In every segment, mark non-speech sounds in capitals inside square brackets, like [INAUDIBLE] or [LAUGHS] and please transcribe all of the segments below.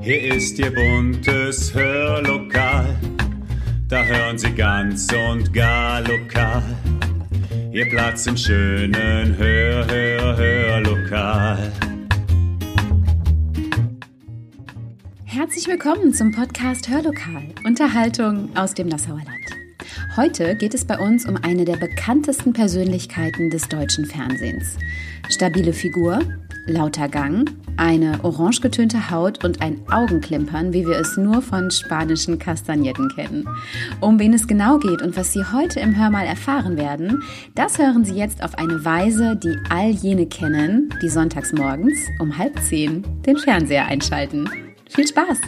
Hier ist Ihr buntes Hörlokal. Da hören Sie ganz und gar lokal. Ihr Platz im schönen Hör, Hör, Hörlokal. Herzlich willkommen zum Podcast Hörlokal, Unterhaltung aus dem Nassauer Land. Heute geht es bei uns um eine der bekanntesten Persönlichkeiten des deutschen Fernsehens. Stabile Figur, lauter Gang, eine orange getönte Haut und ein Augenklimpern, wie wir es nur von spanischen Kastagnetten kennen. Um wen es genau geht und was Sie heute im Hörmal erfahren werden, das hören Sie jetzt auf eine Weise, die all jene kennen, die sonntags morgens um halb zehn den Fernseher einschalten. Viel Spaß!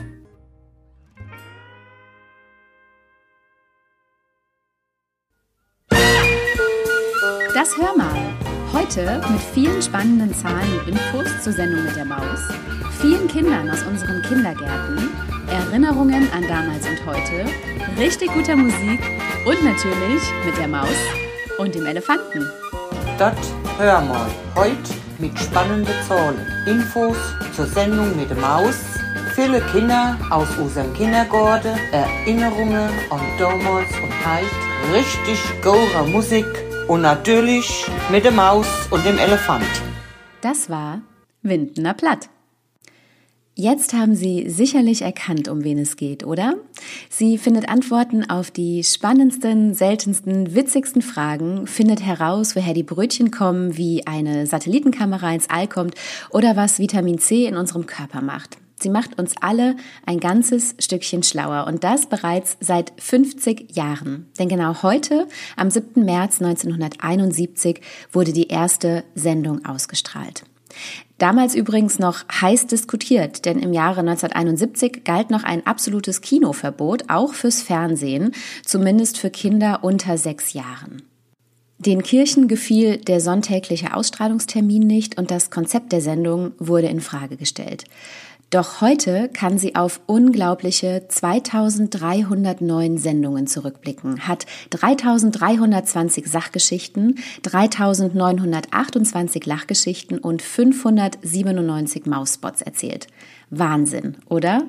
Das Hörmal. Heute mit vielen spannenden Zahlen und Infos zur Sendung mit der Maus, vielen Kindern aus unseren Kindergärten, Erinnerungen an damals und heute, richtig guter Musik und natürlich mit der Maus und dem Elefanten. Das Hörmal. Heute mit spannenden Zahlen. Infos zur Sendung mit der Maus. Viele Kinder aus unserem Kindergarten. Erinnerungen an damals und heute. Richtig gore Musik. Und natürlich mit der Maus und dem Elefant. Das war Windener Platt. Jetzt haben Sie sicherlich erkannt, um wen es geht, oder? Sie findet Antworten auf die spannendsten, seltensten, witzigsten Fragen, findet heraus, woher die Brötchen kommen, wie eine Satellitenkamera ins All kommt oder was Vitamin C in unserem Körper macht. Sie macht uns alle ein ganzes Stückchen schlauer und das bereits seit 50 Jahren. Denn genau heute, am 7. März 1971, wurde die erste Sendung ausgestrahlt. Damals übrigens noch heiß diskutiert, denn im Jahre 1971 galt noch ein absolutes Kinoverbot, auch fürs Fernsehen, zumindest für Kinder unter sechs Jahren. Den Kirchen gefiel der sonntägliche Ausstrahlungstermin nicht und das Konzept der Sendung wurde in Frage gestellt. Doch heute kann sie auf unglaubliche 2309 Sendungen zurückblicken, hat 3320 Sachgeschichten, 3928 Lachgeschichten und 597 Mausspots erzählt. Wahnsinn, oder?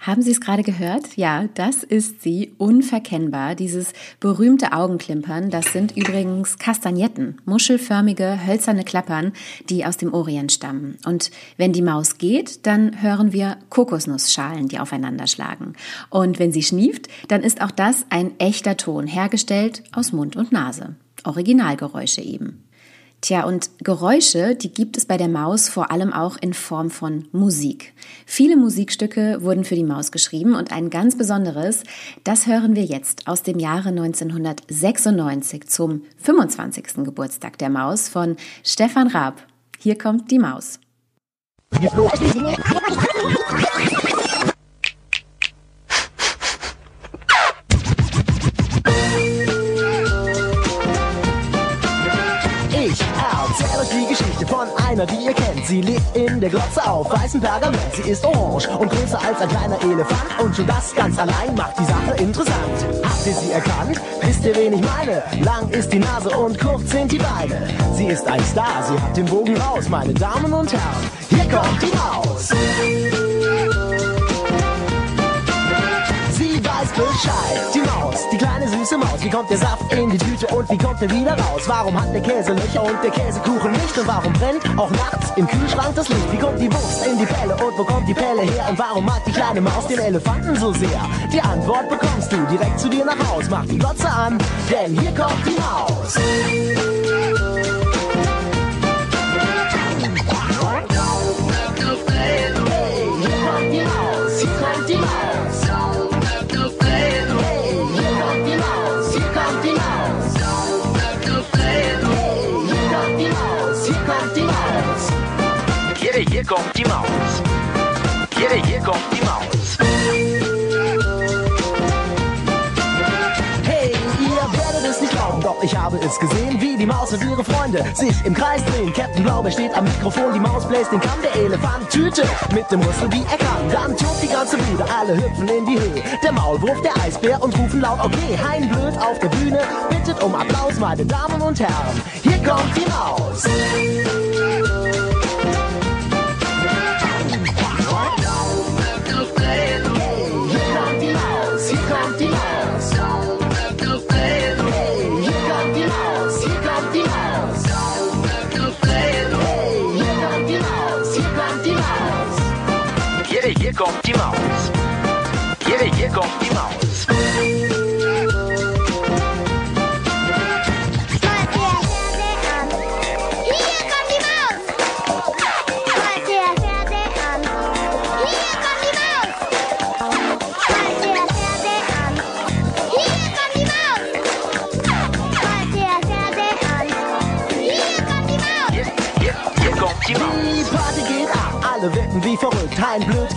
Haben Sie es gerade gehört? Ja, das ist sie, unverkennbar. Dieses berühmte Augenklimpern, das sind übrigens Kastagnetten, muschelförmige, hölzerne Klappern, die aus dem Orient stammen. Und wenn die Maus geht, dann hören wir Kokosnussschalen, die aufeinander schlagen. Und wenn sie schnieft, dann ist auch das ein echter Ton, hergestellt aus Mund und Nase. Originalgeräusche eben. Tja, und Geräusche, die gibt es bei der Maus vor allem auch in Form von Musik. Viele Musikstücke wurden für die Maus geschrieben und ein ganz besonderes, das hören wir jetzt aus dem Jahre 1996 zum 25. Geburtstag der Maus von Stefan Raab. Hier kommt die Maus. Ich [LAUGHS] einer, die ihr kennt. Sie lebt in der Glotze auf weißem Pergament. Sie ist orange und größer als ein kleiner Elefant. Und schon das ganz allein macht die Sache interessant. Habt ihr sie erkannt? Wisst ihr, wen ich meine? Lang ist die Nase und kurz sind die Beine. Sie ist ein Star, sie hat den Bogen raus, meine Damen und Herren. Hier kommt die Maus. Weiß Bescheid. Die Maus, die kleine süße Maus. Wie kommt der Saft in die Tüte und wie kommt er wieder raus? Warum hat der Käse Löcher und der Käsekuchen nicht? Und warum brennt auch nachts im Kühlschrank das Licht? Wie kommt die Wurst in die Pelle und wo kommt die Pelle her? Und warum mag die kleine Maus den Elefanten so sehr? Die Antwort bekommst du direkt zu dir nach Haus. Mach die Glotze an, denn hier kommt die Maus. Hier, kommt die Maus. Hier, hier kommt die Maus. Hey, ihr werdet es nicht glauben, doch ich habe es gesehen, wie die Maus und ihre Freunde sich im Kreis drehen. Captain Blaubeer steht am Mikrofon, die Maus bläst den Kamm, der Elefant Tüte mit dem Rüssel, wie er kann. Dann tobt die ganze Bude, alle hüpfen in die Höhe. Der Maulwurf, der Eisbär und rufen laut, okay, Hein blöd auf der Bühne, bittet um Applaus, meine Damen und Herren. Hier kommt die Maus. Mouse. Quiere Yeko Mouse. Quiere Yeko Mouse.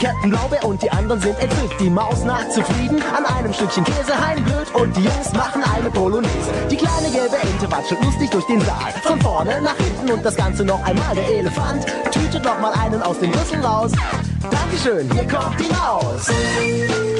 Captain Blaubeer und die anderen sind entzückt. Die Maus naht zufrieden an einem Stückchen Käse. Hein blöd und die Jungs machen eine Polonaise. Die kleine gelbe Ente watschelt lustig durch den Saal. Von vorne nach hinten und das Ganze noch einmal. Der Elefant tütet noch mal einen aus dem Rüssel raus. Dankeschön, hier kommt die Maus.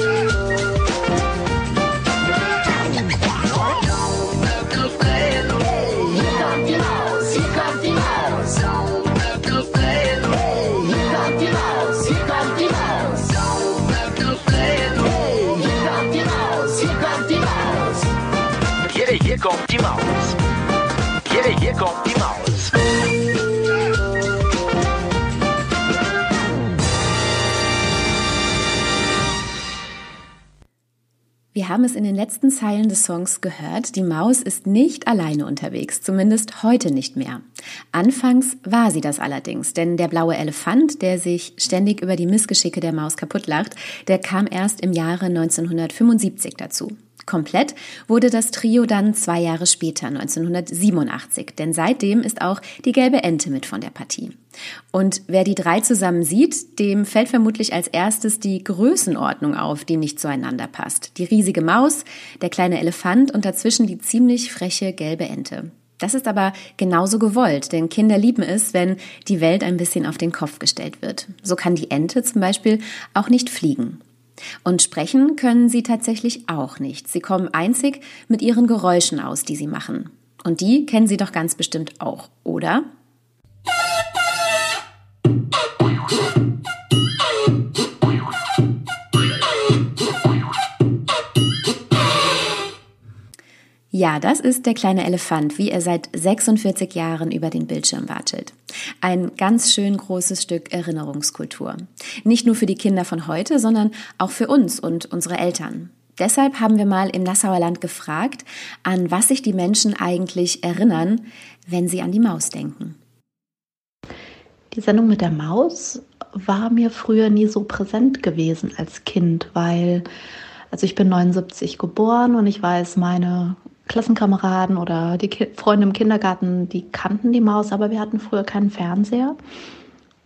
Haben es in den letzten Zeilen des Songs gehört, die Maus ist nicht alleine unterwegs, zumindest heute nicht mehr. Anfangs war sie das allerdings, denn der blaue Elefant, der sich ständig über die Missgeschicke der Maus kaputtlacht, der kam erst im Jahre 1975 dazu. Komplett wurde das Trio dann zwei Jahre später, 1987, denn seitdem ist auch die gelbe Ente mit von der Partie. Und wer die drei zusammen sieht, dem fällt vermutlich als erstes die Größenordnung auf, die nicht zueinander passt. Die riesige Maus, der kleine Elefant und dazwischen die ziemlich freche gelbe Ente. Das ist aber genauso gewollt, denn Kinder lieben es, wenn die Welt ein bisschen auf den Kopf gestellt wird. So kann die Ente zum Beispiel auch nicht fliegen. Und sprechen können sie tatsächlich auch nicht. Sie kommen einzig mit ihren Geräuschen aus, die sie machen. Und die kennen Sie doch ganz bestimmt auch, oder? Ja, das ist der kleine Elefant, wie er seit 46 Jahren über den Bildschirm watschelt. Ein ganz schön großes Stück Erinnerungskultur. Nicht nur für die Kinder von heute, sondern auch für uns und unsere Eltern. Deshalb haben wir mal im Nassauer Land gefragt, an was sich die Menschen eigentlich erinnern, wenn sie an die Maus denken. Die Sendung mit der Maus war mir früher nie so präsent gewesen als Kind, weil, also ich bin 79 geboren und ich weiß, meine Klassenkameraden oder die Ki Freunde im Kindergarten, die kannten die Maus, aber wir hatten früher keinen Fernseher.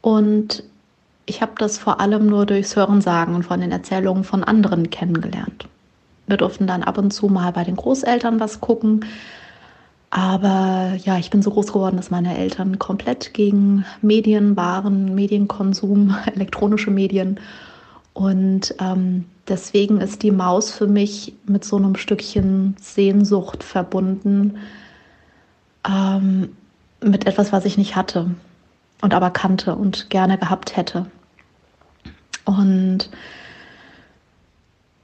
Und ich habe das vor allem nur durchs Hörensagen und von den Erzählungen von anderen kennengelernt. Wir durften dann ab und zu mal bei den Großeltern was gucken. Aber ja, ich bin so groß geworden, dass meine Eltern komplett gegen Medien waren, Medienkonsum, [LAUGHS] elektronische Medien. Und ähm, deswegen ist die Maus für mich mit so einem Stückchen Sehnsucht verbunden, ähm, mit etwas, was ich nicht hatte und aber kannte und gerne gehabt hätte. Und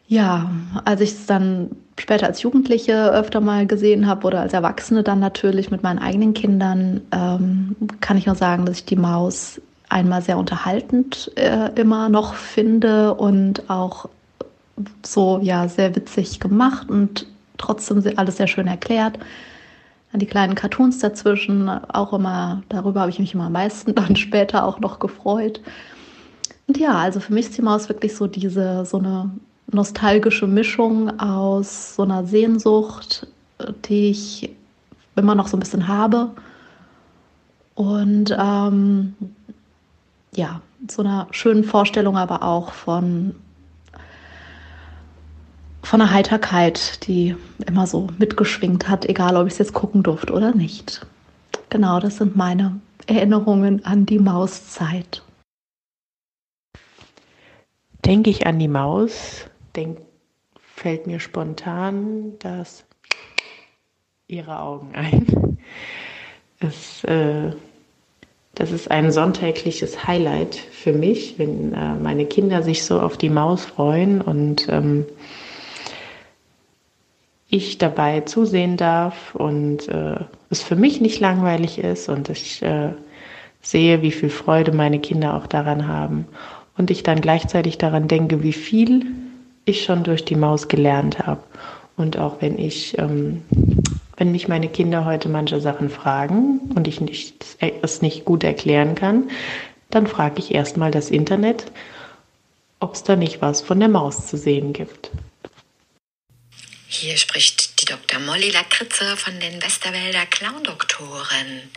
ja, als ich es dann später als Jugendliche öfter mal gesehen habe oder als Erwachsene dann natürlich mit meinen eigenen Kindern, ähm, kann ich nur sagen, dass ich die Maus einmal sehr unterhaltend äh, immer noch finde und auch so ja sehr witzig gemacht und trotzdem alles sehr schön erklärt. Dann die kleinen Cartoons dazwischen, auch immer, darüber habe ich mich immer am meisten [LAUGHS] dann später auch noch gefreut. Und ja, also für mich ist die Maus wirklich so diese, so eine nostalgische Mischung aus so einer Sehnsucht, die ich immer noch so ein bisschen habe. Und ähm, ja, so einer schönen Vorstellung aber auch von, von einer Heiterkeit, die immer so mitgeschwingt hat, egal ob ich es jetzt gucken durfte oder nicht. Genau, das sind meine Erinnerungen an die Mauszeit. Denke ich an die Maus, denk, fällt mir spontan das ihre Augen ein. [LAUGHS] Es, äh, das ist ein sonntägliches Highlight für mich, wenn äh, meine Kinder sich so auf die Maus freuen und ähm, ich dabei zusehen darf und äh, es für mich nicht langweilig ist und ich äh, sehe, wie viel Freude meine Kinder auch daran haben. und ich dann gleichzeitig daran denke, wie viel ich schon durch die Maus gelernt habe. Und auch wenn ich, ähm, wenn mich meine Kinder heute manche Sachen fragen und ich nicht, es nicht gut erklären kann, dann frage ich erstmal das Internet, ob es da nicht was von der Maus zu sehen gibt. Hier spricht die Dr. Molly Lakritze von den Westerwälder Clown-Doktoren.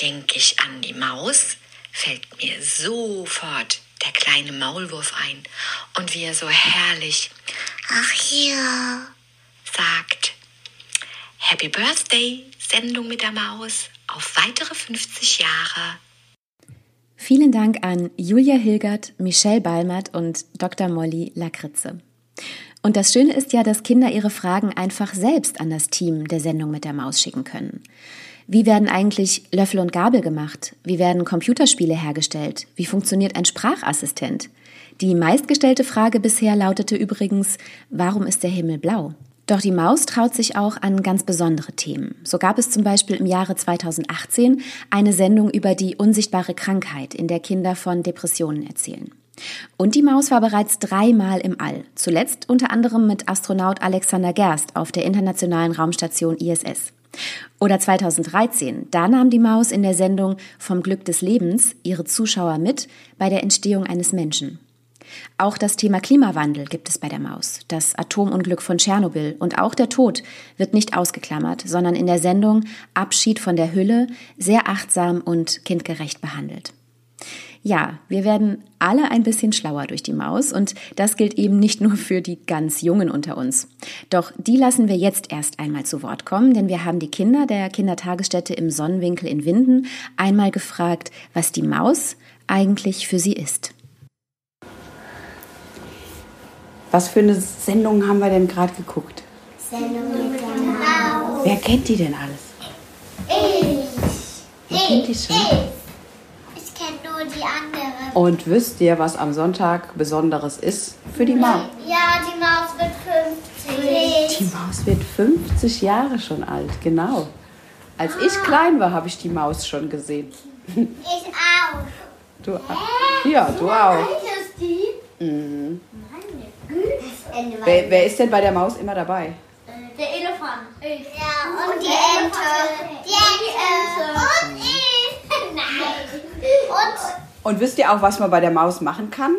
Denke ich an die Maus, fällt mir sofort der kleine Maulwurf ein und wie er so herrlich Ach hier sagt. Happy Birthday, Sendung mit der Maus, auf weitere 50 Jahre. Vielen Dank an Julia Hilgert, Michelle Balmert und Dr. Molly Lakritze. Und das Schöne ist ja, dass Kinder ihre Fragen einfach selbst an das Team der Sendung mit der Maus schicken können. Wie werden eigentlich Löffel und Gabel gemacht? Wie werden Computerspiele hergestellt? Wie funktioniert ein Sprachassistent? Die meistgestellte Frage bisher lautete übrigens, warum ist der Himmel blau? Doch die Maus traut sich auch an ganz besondere Themen. So gab es zum Beispiel im Jahre 2018 eine Sendung über die unsichtbare Krankheit, in der Kinder von Depressionen erzählen. Und die Maus war bereits dreimal im All, zuletzt unter anderem mit Astronaut Alexander Gerst auf der internationalen Raumstation ISS. Oder 2013, da nahm die Maus in der Sendung Vom Glück des Lebens ihre Zuschauer mit bei der Entstehung eines Menschen. Auch das Thema Klimawandel gibt es bei der Maus. Das Atomunglück von Tschernobyl und auch der Tod wird nicht ausgeklammert, sondern in der Sendung Abschied von der Hülle sehr achtsam und kindgerecht behandelt. Ja, wir werden alle ein bisschen schlauer durch die Maus und das gilt eben nicht nur für die ganz Jungen unter uns. Doch die lassen wir jetzt erst einmal zu Wort kommen, denn wir haben die Kinder der Kindertagesstätte im Sonnenwinkel in Winden einmal gefragt, was die Maus eigentlich für sie ist. Was für eine Sendung haben wir denn gerade geguckt? Sendung mit der Maus. Wer kennt die denn alles? Ich. Wer kennt die schon? Ich. Ich kenne nur die andere. Und wisst ihr, was am Sonntag Besonderes ist für die Maus? Ja, die Maus wird 50. Die Maus wird 50 Jahre schon alt, genau. Als ich klein war, habe ich die Maus schon gesehen. Ich auch. Du, ja, du auch. die? Mhm. Meine Güte. Wer, wer ist denn bei der Maus immer dabei? Der Elefant. Ich. Ja, und, die Ente. Die Ente. Und ich. [LAUGHS] Nein. Und Und wisst ihr auch, was man bei der Maus machen kann?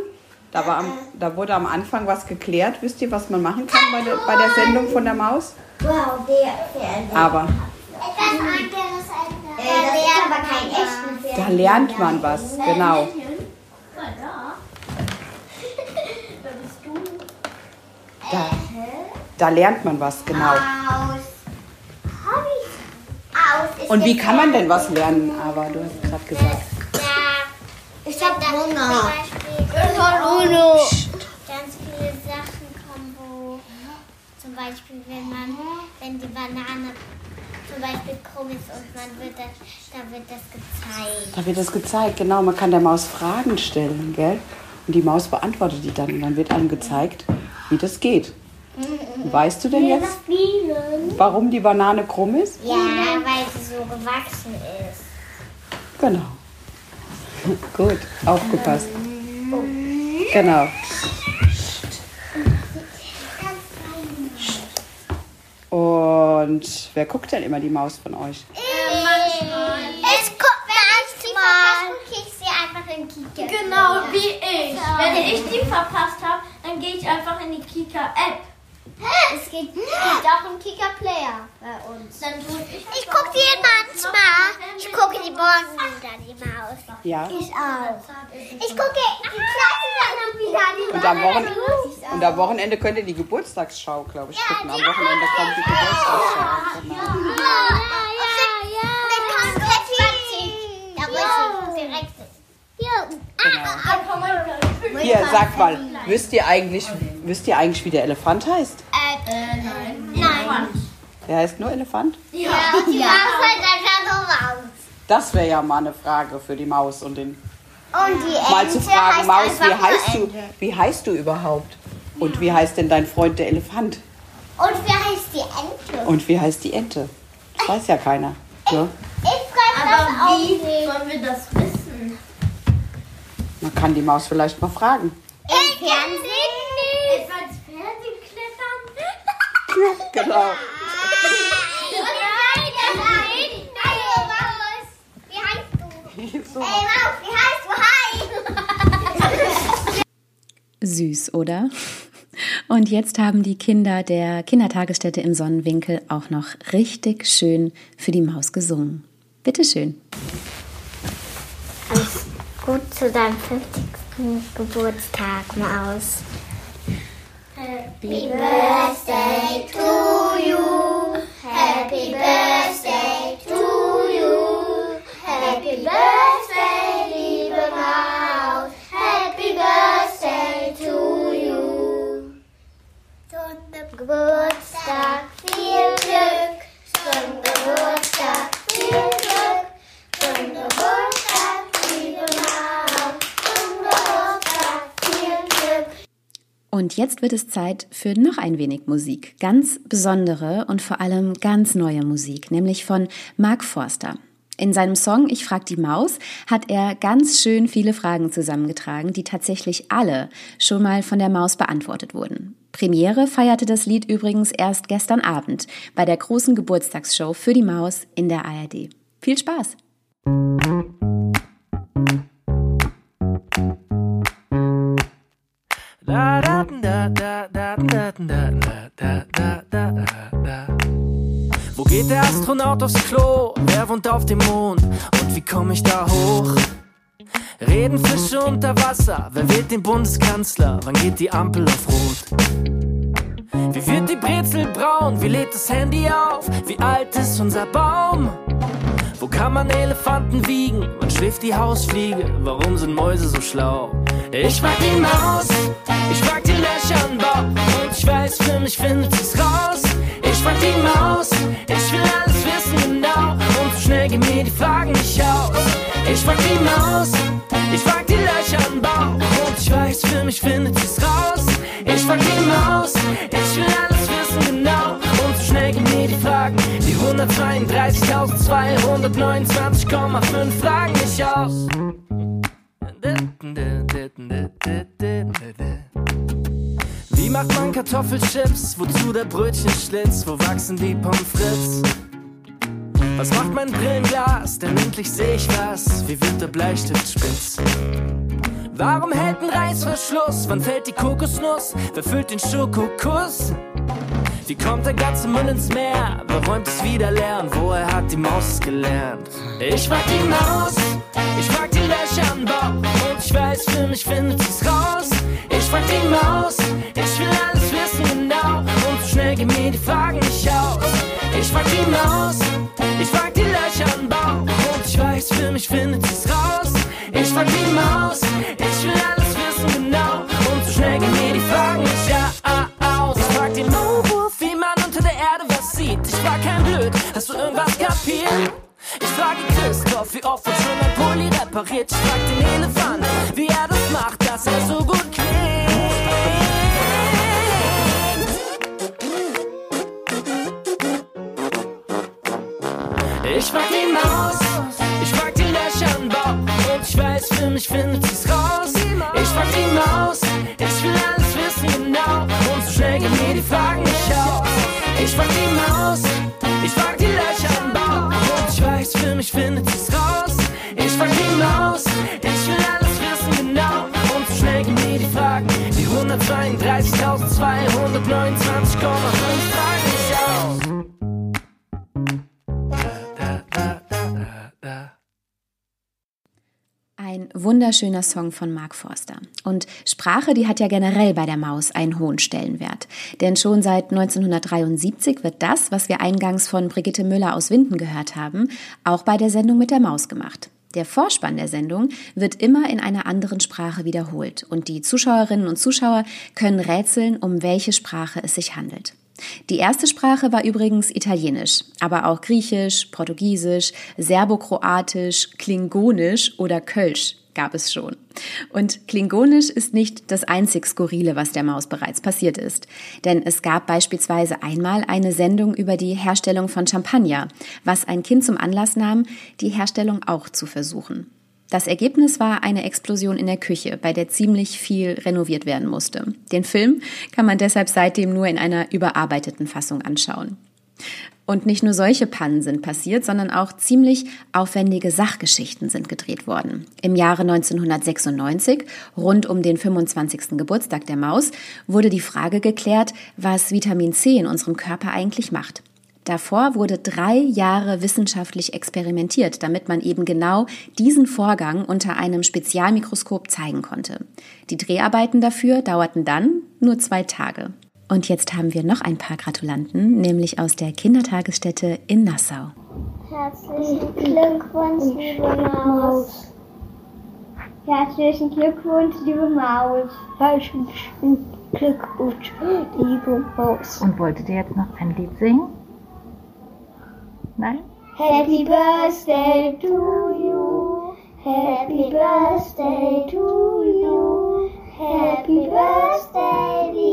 Da, war am, da wurde am Anfang was geklärt. Wisst ihr, was man machen kann bei der, bei der Sendung von der Maus? wow, der. Aber Etwas anderes als der. Das ist aber kein echtes Pferd. da lernt man was, genau. Da, [LAUGHS] da lernt man was, genau. Und wie kann man denn was lernen? Aber du hast gerade gesagt. Hunger. Ich hab Hunger. Ganz viele Sachen kommen, wo zum Beispiel, wenn man, wenn die Banane zum Beispiel krumm ist und man wird das, da wird das gezeigt. Da wird das gezeigt, genau. Man kann der Maus Fragen stellen, gell? Und die Maus beantwortet die dann. Und dann wird einem gezeigt, wie das geht. Weißt du denn jetzt, warum die Banane krumm ist? Ja, weil sie so gewachsen ist. Genau. Gut, aufgepasst. Genau. Und wer guckt denn immer die Maus von euch? Es kommt manchmal. Gucke ich sie einfach in Kika. Genau wie ich. Wenn ich die verpasst habe, dann gehe ich einfach in die Kika-App. Es geht, geht auch im Kika Player bei uns. Dann tue ich Ich gucke die manchmal. Ich gucke die morgen wieder, die Maus. Ja. Ich auch. Ich gucke die kleine Sendung wieder, die Und am, Wochen und am Wochenende könnt ihr die Geburtstagsschau, glaube ich, gucken. Am Wochenende kommt die Geburtstagsschau. Genau. Ja, ja, ja. Mit Konfetti. Da muss ich direkt. Genau. Hier, sagt mal, wisst ihr eigentlich, wisst ihr eigentlich, wie der Elefant heißt? Der heißt nur Elefant? Ja, die Maus halt einfach so raus. Das wäre ja mal eine Frage für die Maus und den Und die Ente mal zu fragen, heißt Maus, wie einfach nur heißt du? Ente. Wie heißt du überhaupt? Und wie heißt denn dein Freund der Elefant? Und wie heißt die Ente? Und wie heißt die Ente? Das weiß ja keiner. Ne? Ich frage das Aber auch wie nicht. sollen wir das wissen? Man kann die Maus vielleicht mal fragen. Im Fernsehen nicht. Etwa ins Fernsehen klettern? [LAUGHS] Genau. [LAUGHS] du? Ey, Maus, wie heißt du? Hi! Süß, oder? Und jetzt haben die Kinder der Kindertagesstätte im Sonnenwinkel auch noch richtig schön für die Maus gesungen. Bitteschön. Alles gut zu deinem 50. Geburtstag, Maus. Happy Birthday to you. Happy Birthday to you. Happy Birthday, liebe Maus. Happy Birthday to you. Zum Geburtstag viel Glück. Zum Geburtstag viel Glück. Zum Geburtstag, liebe Maus. Zum Geburtstag viel Glück. Und jetzt wird es Zeit für noch ein wenig Musik. Ganz besondere und vor allem ganz neue Musik, nämlich von Mark Forster. In seinem Song Ich frag die Maus hat er ganz schön viele Fragen zusammengetragen, die tatsächlich alle schon mal von der Maus beantwortet wurden. Premiere feierte das Lied übrigens erst gestern Abend bei der großen Geburtstagsshow für die Maus in der ARD. Viel Spaß! Der Astronaut aufs Klo? Wer wohnt auf dem Mond? Und wie komme ich da hoch? Reden Fische unter Wasser? Wer wählt den Bundeskanzler? Wann geht die Ampel auf Rot? Wie wird die Brezel braun? Wie lädt das Handy auf? Wie alt ist unser Baum? Wo kann man Elefanten wiegen? Wann schläft die Hausfliege? Warum sind Mäuse so schlau? Ich frag die Maus, ich frag die Löcher im Bauch und ich weiß, für mich findet sie's raus. Ich frag die Maus, ich will alles wissen genau und so schnell gehen mir die Fragen nicht aus. Ich frag die Maus, ich frag die Löcher im Bauch und ich weiß, für mich findet sie's raus. Ich frag die Maus, ich will alles wissen genau und so schnell gehen mir die Fragen, die 132.229,5 Fragen nicht aus. Wie macht man Kartoffelchips? Wozu der Brötchenschlitz? Wo wachsen die Pommes frites? Was macht mein Brillenglas? Denn endlich sehe ich was. Wie wird der Bleistift spitz? Warum hält ein Reißverschluss? Wann fällt die Kokosnuss? Wer füllt den Schokokuss? Wie kommt der ganze Müll ins Meer? Wer räumt es wieder leer? Und woher hat die Maus es gelernt? Ich frag die Maus, ich frag die Löcher im Bauch und ich weiß, für mich findet sie's raus. Ich frag die Maus, ich will alles wissen genau und so schnell gehen mir die Fragen nicht aus. Ich frag die Maus, ich frag die Löcher im Bauch und ich weiß, für mich findet sie's raus. Ich frag die Maus, ich will alles wissen genau und so schnell gehen mir die Fragen nicht aus. Ich frag den Maulwurf, wie man unter der Erde was sieht. Ich frag kein Blöd, hast du irgendwas kapiert? Ich frage Christoph, wie oft wird schon ein Pulli repariert? Ich frag den Elefant, 132.229,5 Fragen nicht aus. Ein wunderschöner Song von Mark Forster. Und Sprache, die hat ja generell bei der Maus einen hohen Stellenwert. Denn schon seit 1973 wird das, was wir eingangs von Brigitte Müller aus Winden gehört haben, auch bei der Sendung mit der Maus gemacht. Der Vorspann der Sendung wird immer in einer anderen Sprache wiederholt und die Zuschauerinnen und Zuschauer können rätseln, um welche Sprache es sich handelt. Die erste Sprache war übrigens Italienisch, aber auch Griechisch, Portugiesisch, Serbokroatisch, Klingonisch oder Kölsch gab es schon. Und Klingonisch ist nicht das einzig Skurrile, was der Maus bereits passiert ist. Denn es gab beispielsweise einmal eine Sendung über die Herstellung von Champagner, was ein Kind zum Anlass nahm, die Herstellung auch zu versuchen. Das Ergebnis war eine Explosion in der Küche, bei der ziemlich viel renoviert werden musste. Den Film kann man deshalb seitdem nur in einer überarbeiteten Fassung anschauen. Und nicht nur solche Pannen sind passiert, sondern auch ziemlich aufwendige Sachgeschichten sind gedreht worden. Im Jahre 1996, rund um den 25. Geburtstag der Maus, wurde die Frage geklärt, was Vitamin C in unserem Körper eigentlich macht. Davor wurde drei Jahre wissenschaftlich experimentiert, damit man eben genau diesen Vorgang unter einem Spezialmikroskop zeigen konnte. Die Dreharbeiten dafür dauerten dann nur zwei Tage. Und jetzt haben wir noch ein paar Gratulanten, nämlich aus der Kindertagesstätte in Nassau. Herzlichen Glückwunsch, liebe Maus. Herzlichen Glückwunsch, liebe Maus. Herzlichen Glückwunsch, liebe Maus. Und wolltet ihr jetzt noch ein Lied singen? Nein? Happy Birthday to you. Happy Birthday to you. Happy Birthday, liebe.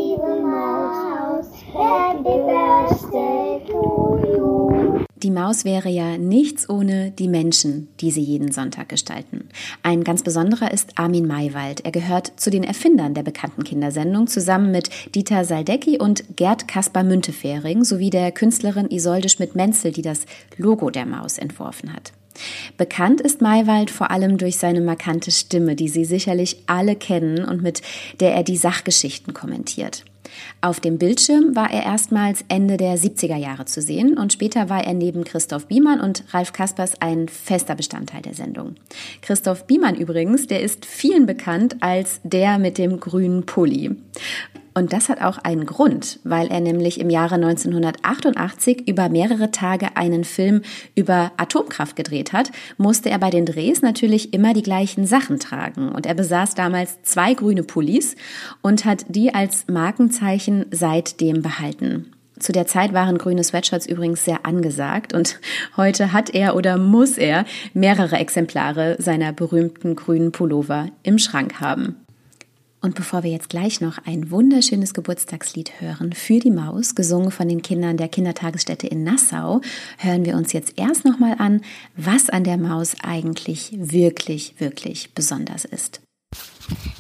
Die Maus wäre ja nichts ohne die Menschen, die sie jeden Sonntag gestalten. Ein ganz besonderer ist Armin Maywald. Er gehört zu den Erfindern der bekannten Kindersendung zusammen mit Dieter Saldecki und Gerd Kaspar Müntefering sowie der Künstlerin Isolde Schmidt-Menzel, die das Logo der Maus entworfen hat. Bekannt ist Maywald vor allem durch seine markante Stimme, die Sie sicherlich alle kennen und mit der er die Sachgeschichten kommentiert. Auf dem Bildschirm war er erstmals Ende der 70er Jahre zu sehen und später war er neben Christoph Biemann und Ralf Kaspers ein fester Bestandteil der Sendung. Christoph Biemann übrigens, der ist vielen bekannt als der mit dem grünen Pulli. Und das hat auch einen Grund, weil er nämlich im Jahre 1988 über mehrere Tage einen Film über Atomkraft gedreht hat, musste er bei den Drehs natürlich immer die gleichen Sachen tragen. Und er besaß damals zwei grüne Pullis und hat die als Markenzeichen seitdem behalten. Zu der Zeit waren grüne Sweatshirts übrigens sehr angesagt und [LAUGHS] heute hat er oder muss er mehrere Exemplare seiner berühmten grünen Pullover im Schrank haben. Und bevor wir jetzt gleich noch ein wunderschönes Geburtstagslied hören für die Maus, gesungen von den Kindern der Kindertagesstätte in Nassau, hören wir uns jetzt erst nochmal an, was an der Maus eigentlich wirklich, wirklich besonders ist.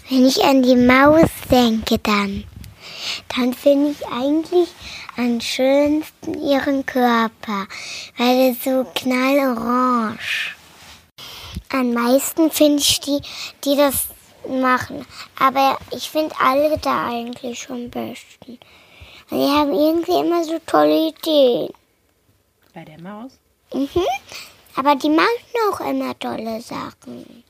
Wenn ich an die Maus denke, dann, dann finde ich eigentlich am schönsten ihren Körper, weil er so knallorange. Am meisten finde ich die, die das machen. Aber ich finde alle da eigentlich schon besten. Und die haben irgendwie immer so tolle Ideen. Bei der Maus? Mhm. Aber die machen auch immer tolle Sachen.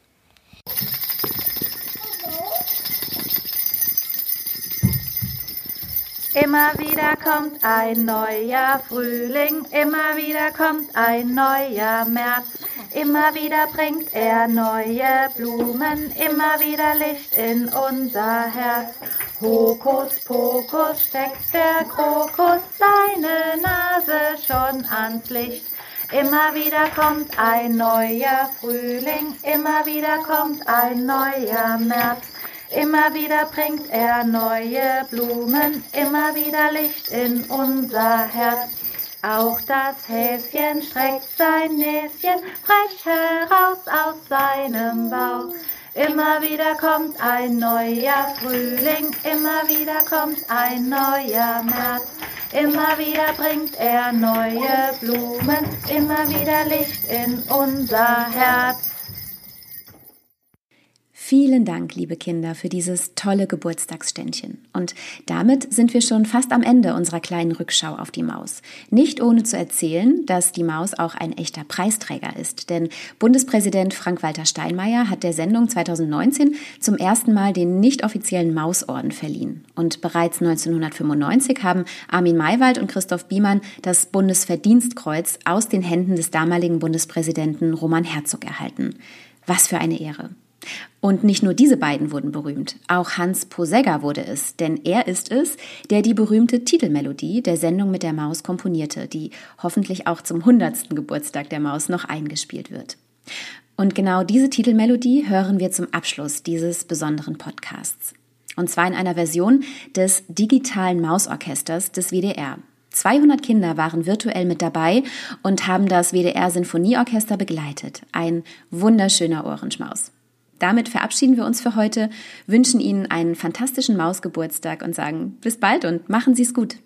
Immer wieder kommt ein neuer Frühling, immer wieder kommt ein neuer März. Immer wieder bringt er neue Blumen, immer wieder Licht in unser Herz. Hokus pokus steckt der Krokus seine Nase schon ans Licht. Immer wieder kommt ein neuer Frühling, immer wieder kommt ein neuer März. Immer wieder bringt er neue Blumen, immer wieder Licht in unser Herz. Auch das Häschen streckt sein Näschen frech heraus aus seinem Bauch. Immer wieder kommt ein neuer Frühling, immer wieder kommt ein neuer März. Immer wieder bringt er neue Blumen, immer wieder Licht in unser Herz. Vielen Dank, liebe Kinder, für dieses tolle Geburtstagsständchen. Und damit sind wir schon fast am Ende unserer kleinen Rückschau auf die Maus. Nicht ohne zu erzählen, dass die Maus auch ein echter Preisträger ist. Denn Bundespräsident Frank-Walter Steinmeier hat der Sendung 2019 zum ersten Mal den nicht offiziellen Mausorden verliehen. Und bereits 1995 haben Armin Maywald und Christoph Biemann das Bundesverdienstkreuz aus den Händen des damaligen Bundespräsidenten Roman Herzog erhalten. Was für eine Ehre. Und nicht nur diese beiden wurden berühmt, auch Hans Posegger wurde es, denn er ist es, der die berühmte Titelmelodie der Sendung mit der Maus komponierte, die hoffentlich auch zum 100. Geburtstag der Maus noch eingespielt wird. Und genau diese Titelmelodie hören wir zum Abschluss dieses besonderen Podcasts. Und zwar in einer Version des digitalen Mausorchesters des WDR. 200 Kinder waren virtuell mit dabei und haben das WDR Sinfonieorchester begleitet. Ein wunderschöner Ohrenschmaus. Damit verabschieden wir uns für heute, wünschen Ihnen einen fantastischen Mausgeburtstag und sagen bis bald und machen Sie es gut.